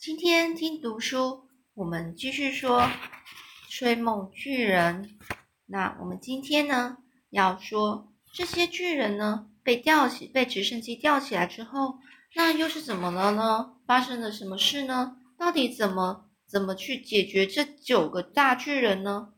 今天听读书，我们继续说吹梦巨人。那我们今天呢，要说这些巨人呢，被吊起，被直升机吊起来之后，那又是怎么了呢？发生了什么事呢？到底怎么怎么去解决这九个大巨人呢？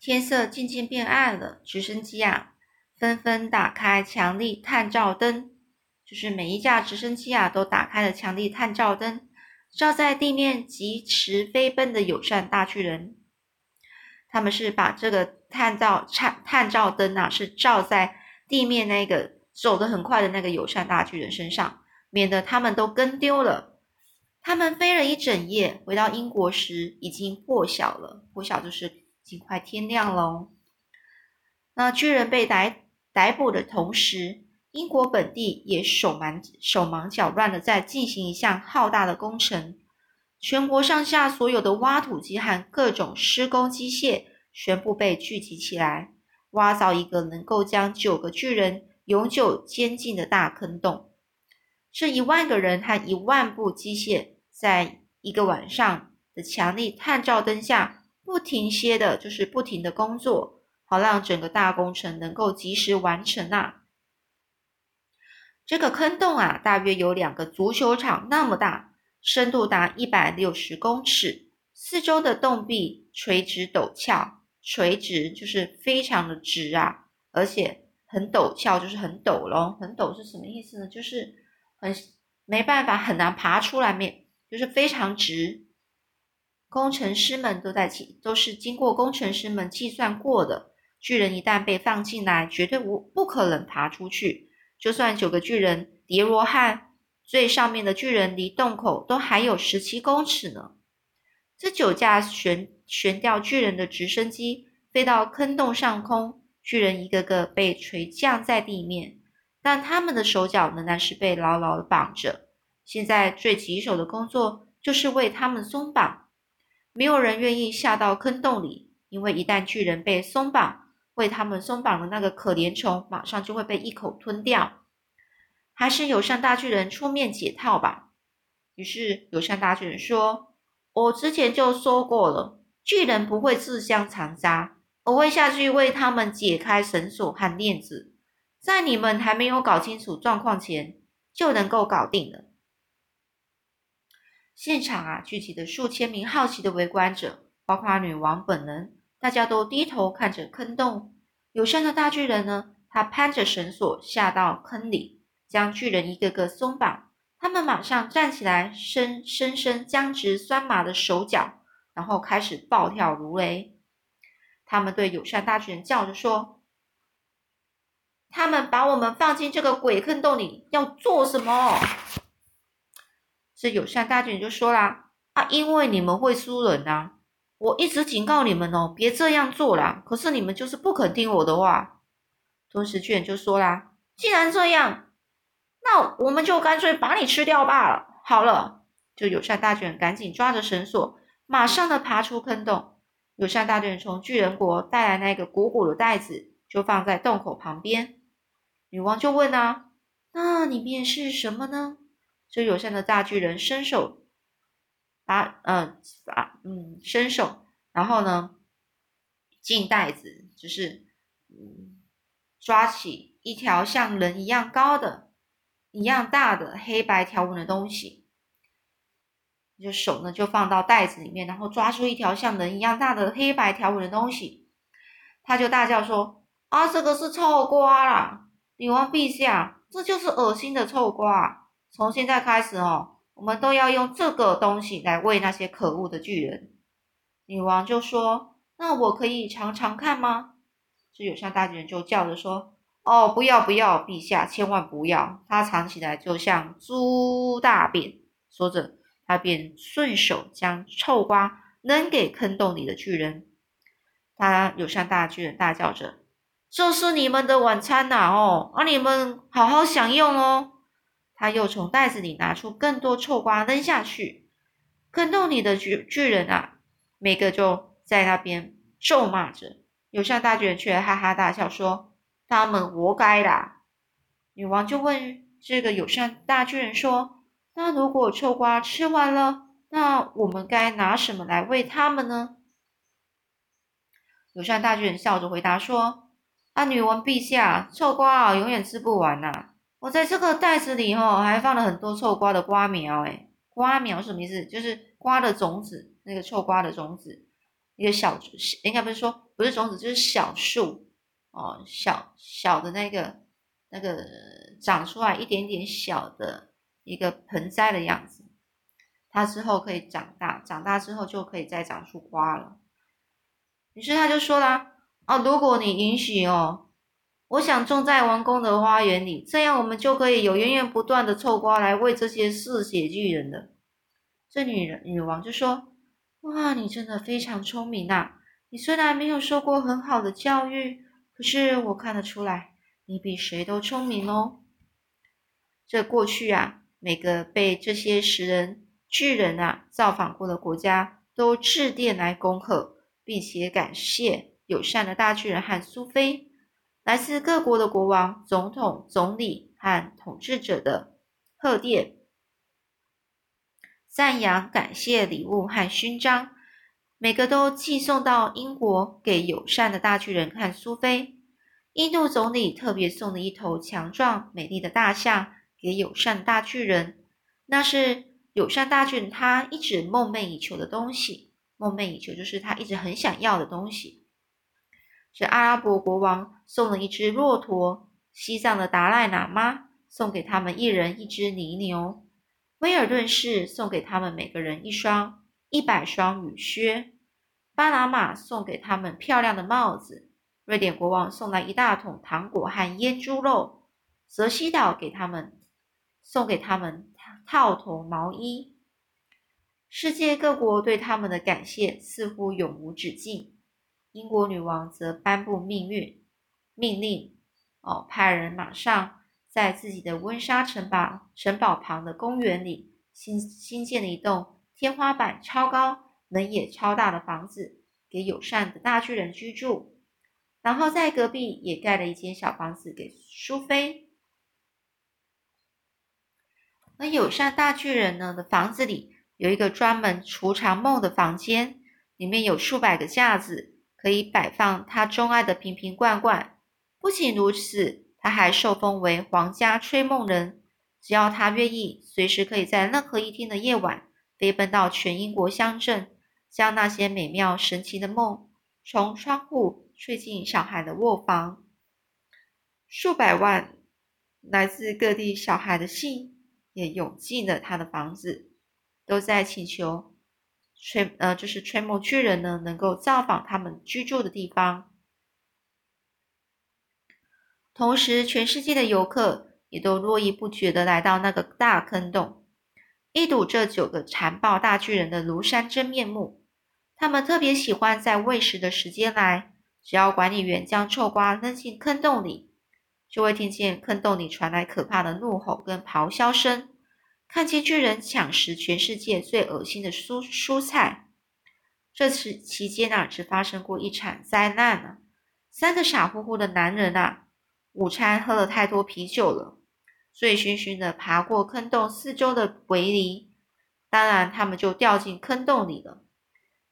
天色渐渐变暗了，直升机啊，纷纷打开强力探照灯。就是每一架直升机啊，都打开了强力探照灯，照在地面疾驰飞奔的友善大巨人。他们是把这个探照探探照灯啊，是照在地面那个走得很快的那个友善大巨人身上，免得他们都跟丢了。他们飞了一整夜，回到英国时已经破晓了。破晓就是已经快天亮了。那巨人被逮逮捕的同时。英国本地也手忙手忙脚乱的在进行一项浩大的工程，全国上下所有的挖土机和各种施工机械全部被聚集起来，挖造一个能够将九个巨人永久监禁的大坑洞。这一万个人和一万部机械，在一个晚上的强力探照灯下，不停歇的就是不停的工作，好让整个大工程能够及时完成啊！这个坑洞啊，大约有两个足球场那么大，深度达一百六十公尺，四周的洞壁垂直陡峭，垂直就是非常的直啊，而且很陡峭，就是很陡咯。很陡是什么意思呢？就是很没办法，很难爬出来面，就是非常直。工程师们都在计，都是经过工程师们计算过的，巨人一旦被放进来，绝对无不可能爬出去。就算九个巨人叠罗汉，最上面的巨人离洞口都还有十七公尺呢。这九架悬悬吊巨人的直升机飞到坑洞上空，巨人一个个被垂降在地面，但他们的手脚仍然是被牢牢的绑着。现在最棘手的工作就是为他们松绑。没有人愿意下到坑洞里，因为一旦巨人被松绑，为他们松绑的那个可怜虫，马上就会被一口吞掉。还是友善大巨人出面解套吧。于是友善大巨人说：“我之前就说过了，巨人不会自相残杀，我会下去为他们解开绳索和链子，在你们还没有搞清楚状况前，就能够搞定了。”现场啊，聚集的数千名好奇的围观者，包括女王本人。大家都低头看着坑洞，友善的大巨人呢？他攀着绳索下到坑里，将巨人一个个松绑。他们马上站起来，伸伸伸僵直酸麻的手脚，然后开始暴跳如雷。他们对友善大巨人叫着说：“他们把我们放进这个鬼坑洞里，要做什么？”这友善大巨人就说啦：“啊，因为你们会输人呐。”我一直警告你们哦，别这样做啦。可是你们就是不肯听我的话。吞食巨人就说啦：“既然这样，那我们就干脆把你吃掉罢了。”好了，就友善大卷赶紧抓着绳索，马上的爬出坑洞。友善大巨人从巨人国带来那个鼓鼓的袋子，就放在洞口旁边。女王就问啊：“那里面是什么呢？”这友善的大巨人伸手。把嗯把嗯伸手，然后呢进袋子，就是嗯抓起一条像人一样高的、一样大的黑白条纹的东西，就手呢就放到袋子里面，然后抓出一条像人一样大的黑白条纹的东西，他就大叫说：“啊，这个是臭瓜啦！女王陛下，这就是恶心的臭瓜！从现在开始哦。”我们都要用这个东西来喂那些可恶的巨人。女王就说：“那我可以尝尝看吗？”这友善大巨人就叫着说：“哦，不要不要，陛下千万不要！它尝起来就像猪大便。”说着，他便顺手将臭瓜扔给坑洞里的巨人。他友善大巨人大叫着：“这是你们的晚餐呐！哦，啊，你们好好享用哦。”他又从袋子里拿出更多臭瓜扔下去，坑洞里的巨巨人啊，每个就在那边咒骂着。友善大巨人却哈哈大笑说：“他们活该啦！”女王就问这个友善大巨人说：“那如果臭瓜吃完了，那我们该拿什么来喂他们呢？”友善大巨人笑着回答说：“啊，女王陛下，臭瓜啊，永远吃不完呐！我在这个袋子里哦，还放了很多臭瓜的瓜苗。哎，瓜苗什么意思？就是瓜的种子，那个臭瓜的种子，一个小，应该不是说不是种子，就是小树哦，小小的那个那个长出来一点点小的一个盆栽的样子，它之后可以长大，长大之后就可以再长出瓜了。”于是他就说啦：“哦，如果你允许哦，我想种在王宫的花园里，这样我们就可以有源源不断的臭瓜来喂这些嗜血巨人了。”这女人女王就说：“哇，你真的非常聪明呐！你虽然没有受过很好的教育，可是我看得出来，你比谁都聪明哦。这过去啊，每个被这些食人巨人啊造访过的国家，都致电来恭贺。”并且感谢友善的大巨人和苏菲，来自各国的国王、总统、总理和统治者的贺电，赞扬、感谢礼物和勋章，每个都寄送到英国给友善的大巨人和苏菲。印度总理特别送了一头强壮美丽的大象给友善大巨人，那是友善大巨人他一直梦寐以求的东西。梦寐以求就是他一直很想要的东西。是阿拉伯国王送了一只骆驼，西藏的达赖喇嘛送给他们一人一只泥牛，威尔顿市送给他们每个人一双一百双雨靴，巴拿马送给他们漂亮的帽子，瑞典国王送来一大桶糖果和腌猪肉，泽西岛给他们送给他们套头毛衣。世界各国对他们的感谢似乎永无止境。英国女王则颁布命运命令，哦，派人马上在自己的温莎城堡城堡旁的公园里新新建了一栋天花板超高、门也超大的房子，给友善的大巨人居住。然后在隔壁也盖了一间小房子给苏菲。那友善大巨人呢的房子里。有一个专门储藏梦的房间，里面有数百个架子，可以摆放他钟爱的瓶瓶罐罐。不仅如此，他还受封为皇家吹梦人。只要他愿意，随时可以在任何一天的夜晚飞奔到全英国乡镇，将那些美妙神奇的梦从窗户吹进小孩的卧房。数百万来自各地小孩的信也涌进了他的房子。都在请求吹呃，就是吹梦巨人呢，能够造访他们居住的地方。同时，全世界的游客也都络绎不绝地来到那个大坑洞，一睹这九个残暴大巨人的庐山真面目。他们特别喜欢在喂食的时间来，只要管理员将臭瓜扔进坑洞里，就会听见坑洞里传来可怕的怒吼跟咆哮声。看见巨人抢食全世界最恶心的蔬蔬菜，这次期间啊，只发生过一场灾难呢。三个傻乎乎的男人啊，午餐喝了太多啤酒了，醉醺醺的爬过坑洞四周的围篱，当然他们就掉进坑洞里了。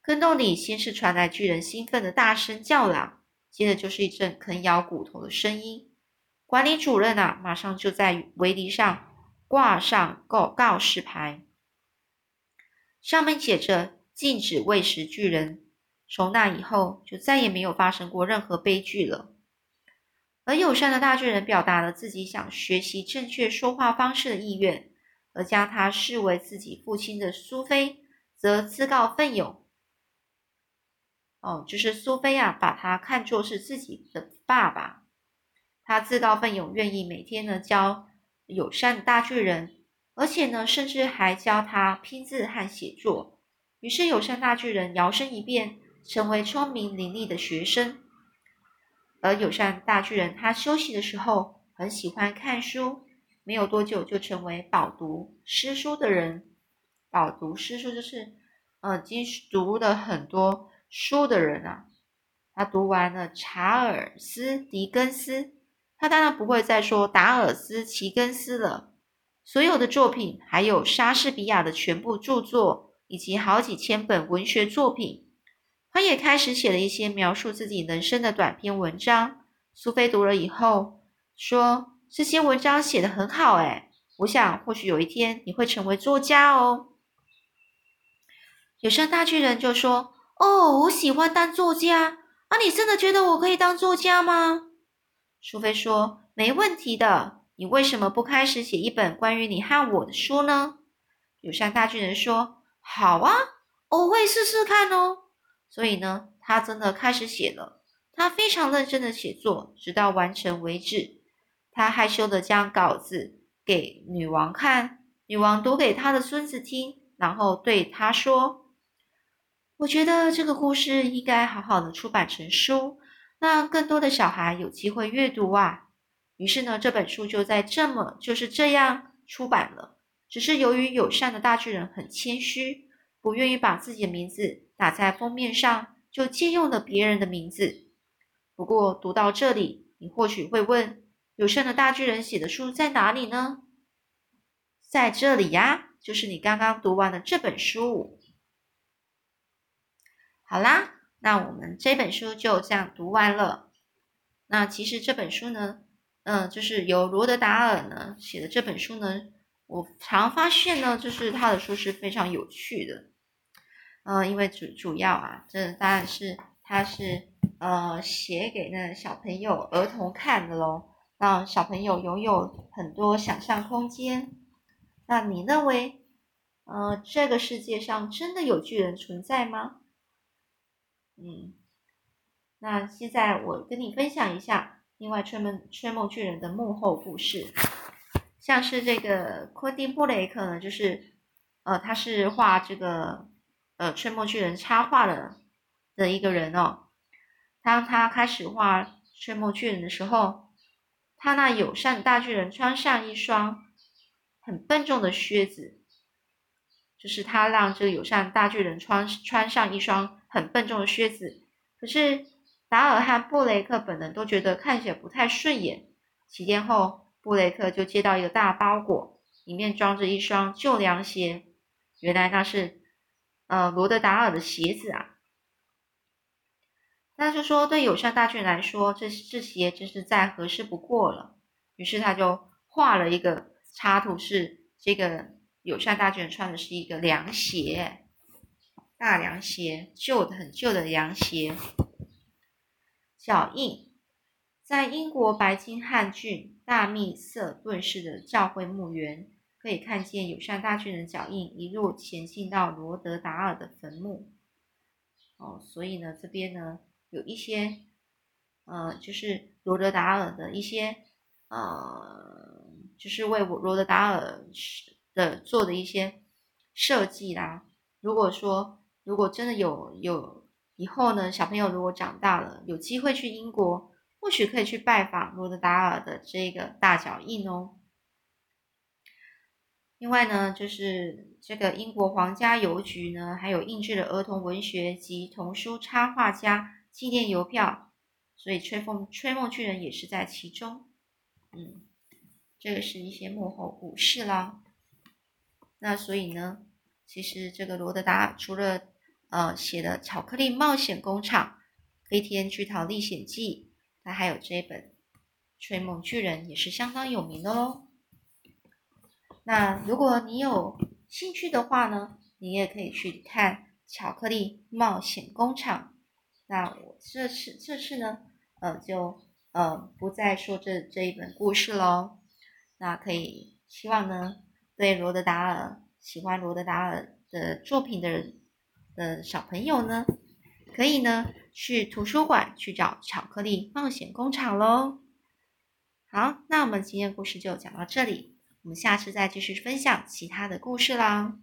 坑洞里先是传来巨人兴奋的大声叫嚷，接着就是一阵啃咬骨头的声音。管理主任啊，马上就在围篱上。挂上告告示牌，上面写着“禁止喂食巨人”。从那以后，就再也没有发生过任何悲剧了。而友善的大巨人表达了自己想学习正确说话方式的意愿，而将他视为自己父亲的苏菲则自告奋勇。哦，就是苏菲啊，把他看作是自己的爸爸。他自告奋勇，愿意每天呢教。友善的大巨人，而且呢，甚至还教他拼字和写作。于是，友善大巨人摇身一变，成为聪明伶俐的学生。而友善大巨人，他休息的时候很喜欢看书，没有多久就成为饱读诗书的人。饱读诗书就是，呃，已经读了很多书的人啊。他读完了查尔斯·狄更斯。他当然不会再说达尔斯·齐根斯了，所有的作品，还有莎士比亚的全部著作，以及好几千本文学作品。他也开始写了一些描述自己人生的短篇文章。苏菲读了以后说：“这些文章写得很好，哎，我想或许有一天你会成为作家哦。”有声大巨人就说：“哦，我喜欢当作家啊！你真的觉得我可以当作家吗？”苏菲说：“没问题的。你为什么不开始写一本关于你和我的书呢？”友善大巨人说：“好啊，我会试试看哦。”所以呢，他真的开始写了。他非常认真的写作，直到完成为止。他害羞的将稿子给女王看，女王读给他的孙子听，然后对他说：“我觉得这个故事应该好好的出版成书，让更多的小孩有机会阅读啊。”于是呢，这本书就在这么就是这样出版了。只是由于友善的大巨人很谦虚，不愿意把自己的名字打在封面上，就借用了别人的名字。不过读到这里，你或许会问：友善的大巨人写的书在哪里呢？在这里呀，就是你刚刚读完的这本书。好啦，那我们这本书就这样读完了。那其实这本书呢，嗯，就是由罗德达尔呢写的这本书呢，我常发现呢，就是他的书是非常有趣的。嗯，因为主主要啊，这当然是他是。呃，写给那小朋友、儿童看的喽，让小朋友拥有很多想象空间。那你认为，呃，这个世界上真的有巨人存在吗？嗯，那现在我跟你分享一下另外吹梦吹梦巨人的幕后故事。像是这个昆汀·布雷克呢，就是呃，他是画这个呃吹梦巨人插画的的一个人哦。当他开始画吹梦巨人的时候，他那友善大巨人穿上一双很笨重的靴子，就是他让这个友善大巨人穿穿上一双很笨重的靴子。可是达尔和布雷克本人都觉得看起来不太顺眼。几天后，布雷克就接到一个大包裹，里面装着一双旧凉鞋。原来那是呃罗德达尔的鞋子啊。那就说，对友善大巨人来说，这这鞋真是再合适不过了。于是他就画了一个插图，是这个友善大巨人穿的是一个凉鞋，大凉鞋，旧的很旧的凉鞋。脚印在英国白金汉郡大密瑟顿市的教会墓园，可以看见友善大巨人脚印一路前进到罗德达尔的坟墓。哦，所以呢，这边呢。有一些，呃，就是罗德达尔的一些，呃，就是为我罗德达尔的做的一些设计啦。如果说，如果真的有有以后呢，小朋友如果长大了，有机会去英国，或许可以去拜访罗德达尔的这个大脚印哦。另外呢，就是这个英国皇家邮局呢，还有印制的儿童文学及童书插画家。纪念邮票，所以吹风吹梦巨人也是在其中。嗯，这个是一些幕后故事啦。那所以呢，其实这个罗德达除了呃写的《巧克力冒险工厂》《飞天巨桃历险记》，他还有这本《吹梦巨人》也是相当有名的喽。那如果你有兴趣的话呢，你也可以去看《巧克力冒险工厂》。那我这次这次呢，呃，就呃不再说这这一本故事喽。那可以希望呢，对罗德达尔喜欢罗德达尔的作品的人的小朋友呢，可以呢去图书馆去找《巧克力冒险工厂》喽。好，那我们今天故事就讲到这里，我们下次再继续分享其他的故事啦。